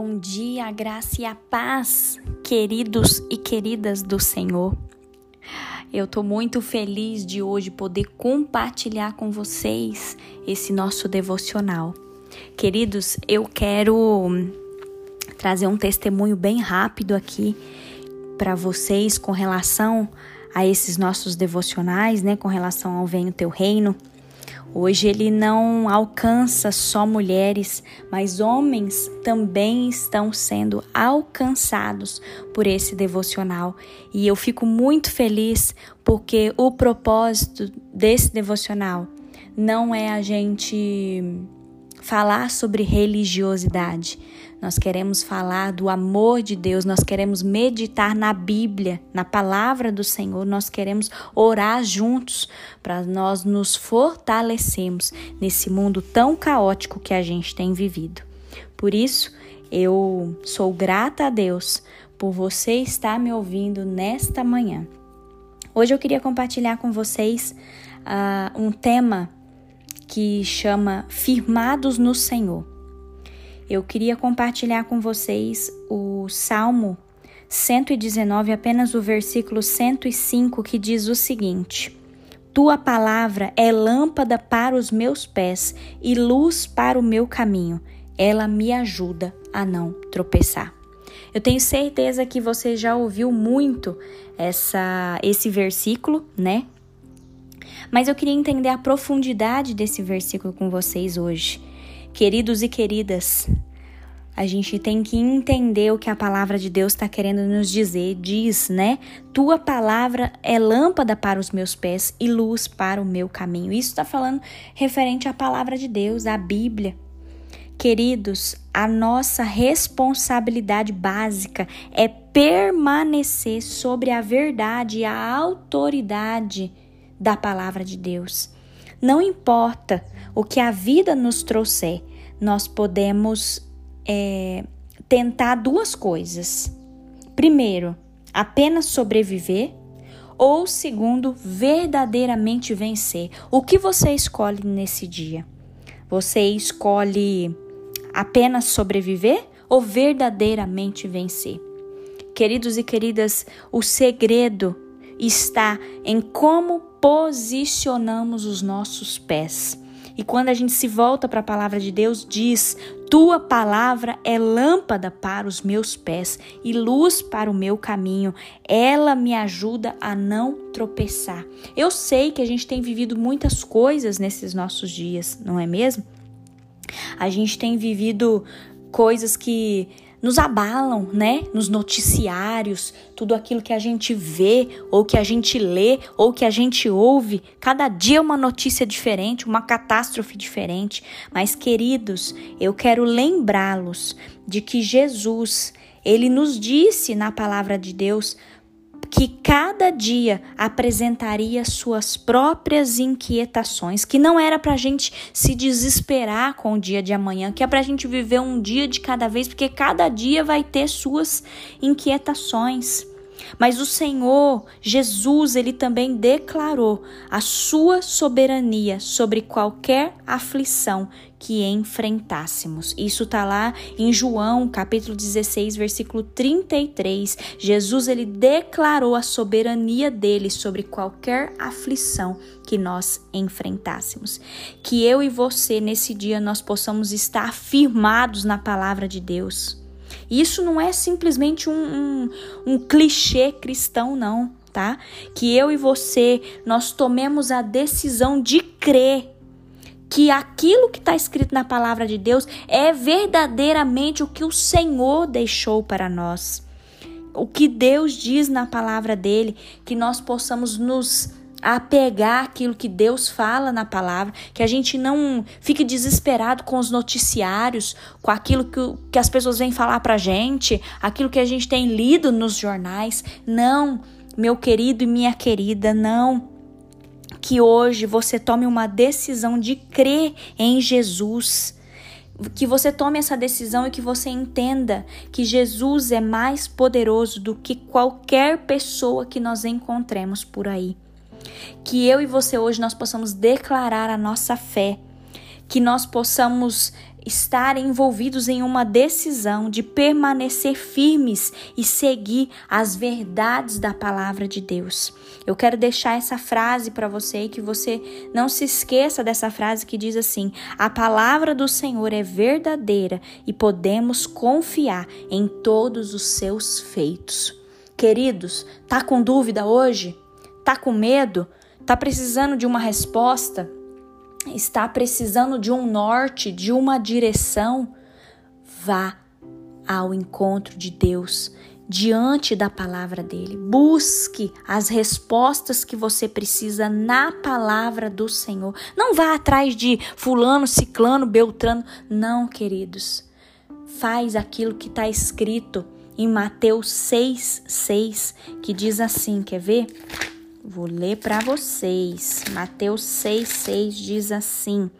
Bom dia, a graça e a paz, queridos e queridas do Senhor. Eu estou muito feliz de hoje poder compartilhar com vocês esse nosso devocional. Queridos, eu quero trazer um testemunho bem rápido aqui para vocês com relação a esses nossos devocionais, né, com relação ao Venho Teu Reino. Hoje ele não alcança só mulheres, mas homens também estão sendo alcançados por esse devocional. E eu fico muito feliz porque o propósito desse devocional não é a gente falar sobre religiosidade. Nós queremos falar do amor de Deus, nós queremos meditar na Bíblia, na palavra do Senhor, nós queremos orar juntos para nós nos fortalecermos nesse mundo tão caótico que a gente tem vivido. Por isso, eu sou grata a Deus por você estar me ouvindo nesta manhã. Hoje eu queria compartilhar com vocês uh, um tema que chama Firmados no Senhor. Eu queria compartilhar com vocês o Salmo 119, apenas o versículo 105, que diz o seguinte: Tua palavra é lâmpada para os meus pés e luz para o meu caminho. Ela me ajuda a não tropeçar. Eu tenho certeza que você já ouviu muito essa esse versículo, né? Mas eu queria entender a profundidade desse versículo com vocês hoje. Queridos e queridas, a gente tem que entender o que a palavra de Deus está querendo nos dizer. Diz, né? Tua palavra é lâmpada para os meus pés e luz para o meu caminho. Isso está falando referente à palavra de Deus, à Bíblia. Queridos, a nossa responsabilidade básica é permanecer sobre a verdade e a autoridade da palavra de Deus. Não importa o que a vida nos trouxer, nós podemos é, tentar duas coisas. Primeiro, apenas sobreviver, ou segundo, verdadeiramente vencer. O que você escolhe nesse dia? Você escolhe apenas sobreviver ou verdadeiramente vencer? Queridos e queridas, o segredo está em como posicionamos os nossos pés. E quando a gente se volta para a palavra de Deus, diz: Tua palavra é lâmpada para os meus pés e luz para o meu caminho. Ela me ajuda a não tropeçar. Eu sei que a gente tem vivido muitas coisas nesses nossos dias, não é mesmo? A gente tem vivido coisas que nos abalam, né? Nos noticiários, tudo aquilo que a gente vê, ou que a gente lê, ou que a gente ouve. Cada dia é uma notícia diferente, uma catástrofe diferente. Mas, queridos, eu quero lembrá-los de que Jesus, ele nos disse na palavra de Deus que cada dia apresentaria suas próprias inquietações, que não era para a gente se desesperar com o dia de amanhã, que é para a gente viver um dia de cada vez, porque cada dia vai ter suas inquietações. Mas o Senhor, Jesus, ele também declarou a sua soberania sobre qualquer aflição que enfrentássemos. Isso está lá em João, capítulo 16, versículo 33. Jesus ele declarou a soberania dele sobre qualquer aflição que nós enfrentássemos. Que eu e você nesse dia nós possamos estar firmados na palavra de Deus isso não é simplesmente um, um, um clichê cristão, não, tá? Que eu e você, nós tomemos a decisão de crer que aquilo que está escrito na palavra de Deus é verdadeiramente o que o Senhor deixou para nós. O que Deus diz na palavra dele, que nós possamos nos a pegar aquilo que Deus fala na palavra, que a gente não fique desesperado com os noticiários, com aquilo que, que as pessoas vêm falar pra gente, aquilo que a gente tem lido nos jornais. Não, meu querido e minha querida, não. Que hoje você tome uma decisão de crer em Jesus. Que você tome essa decisão e que você entenda que Jesus é mais poderoso do que qualquer pessoa que nós encontremos por aí. Que eu e você hoje nós possamos declarar a nossa fé. que nós possamos estar envolvidos em uma decisão de permanecer firmes e seguir as verdades da palavra de Deus. Eu quero deixar essa frase para você e que você não se esqueça dessa frase que diz assim: A palavra do Senhor é verdadeira e podemos confiar em todos os seus feitos. Queridos, tá com dúvida hoje? Tá com medo? Tá precisando de uma resposta? está precisando de um norte, de uma direção, vá ao encontro de Deus diante da palavra dele. Busque as respostas que você precisa na palavra do Senhor. Não vá atrás de fulano, ciclano, beltrano. Não, queridos. Faz aquilo que está escrito em Mateus 6, 6, que diz assim: quer ver? Vou ler para vocês. Mateus 6,6 diz assim: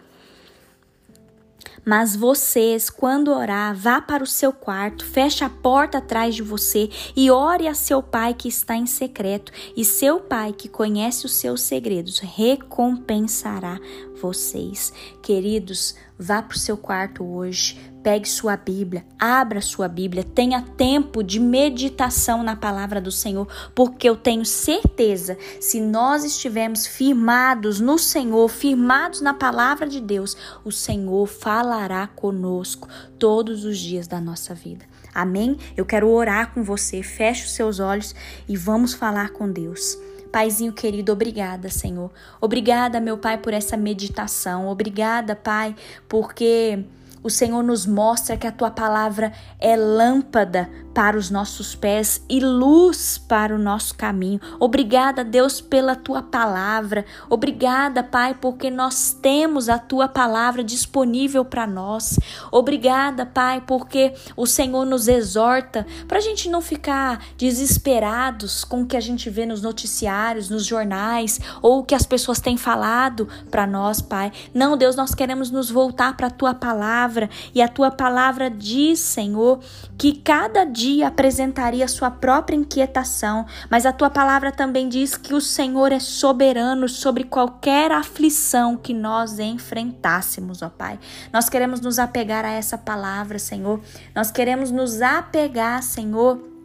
Mas vocês, quando orar, vá para o seu quarto, feche a porta atrás de você e ore a seu pai que está em secreto, e seu pai que conhece os seus segredos recompensará vocês. Queridos, vá para o seu quarto hoje, pegue sua Bíblia, abra sua Bíblia, tenha tempo de meditação na palavra do Senhor, porque eu tenho certeza, se nós estivermos firmados no Senhor, firmados na palavra de Deus, o Senhor falará conosco todos os dias da nossa vida. Amém? Eu quero orar com você. Feche os seus olhos e vamos falar com Deus. Paizinho querido, obrigada, Senhor. Obrigada, meu Pai, por essa meditação. Obrigada, Pai, porque o Senhor nos mostra que a tua palavra é lâmpada para os nossos pés e luz para o nosso caminho. Obrigada, Deus, pela tua palavra. Obrigada, Pai, porque nós temos a tua palavra disponível para nós. Obrigada, Pai, porque o Senhor nos exorta para a gente não ficar desesperados com o que a gente vê nos noticiários, nos jornais ou o que as pessoas têm falado para nós, Pai. Não, Deus, nós queremos nos voltar para a tua palavra e a tua palavra diz, Senhor, que cada dia dia apresentaria sua própria inquietação, mas a tua palavra também diz que o Senhor é soberano sobre qualquer aflição que nós enfrentássemos, ó Pai. Nós queremos nos apegar a essa palavra, Senhor. Nós queremos nos apegar, Senhor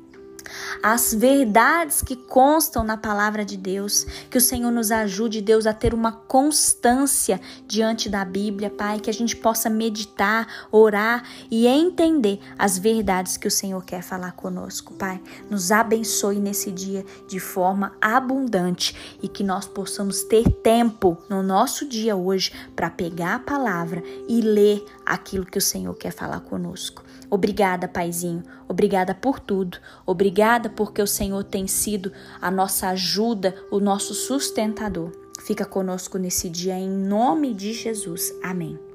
as verdades que constam na palavra de Deus. Que o Senhor nos ajude, Deus, a ter uma constância diante da Bíblia, Pai, que a gente possa meditar, orar e entender as verdades que o Senhor quer falar conosco, Pai. Nos abençoe nesse dia de forma abundante e que nós possamos ter tempo no nosso dia hoje para pegar a palavra e ler aquilo que o Senhor quer falar conosco. Obrigada, Paizinho. Obrigada por tudo. Obrigada porque o Senhor tem sido a nossa ajuda, o nosso sustentador. Fica conosco nesse dia em nome de Jesus. Amém.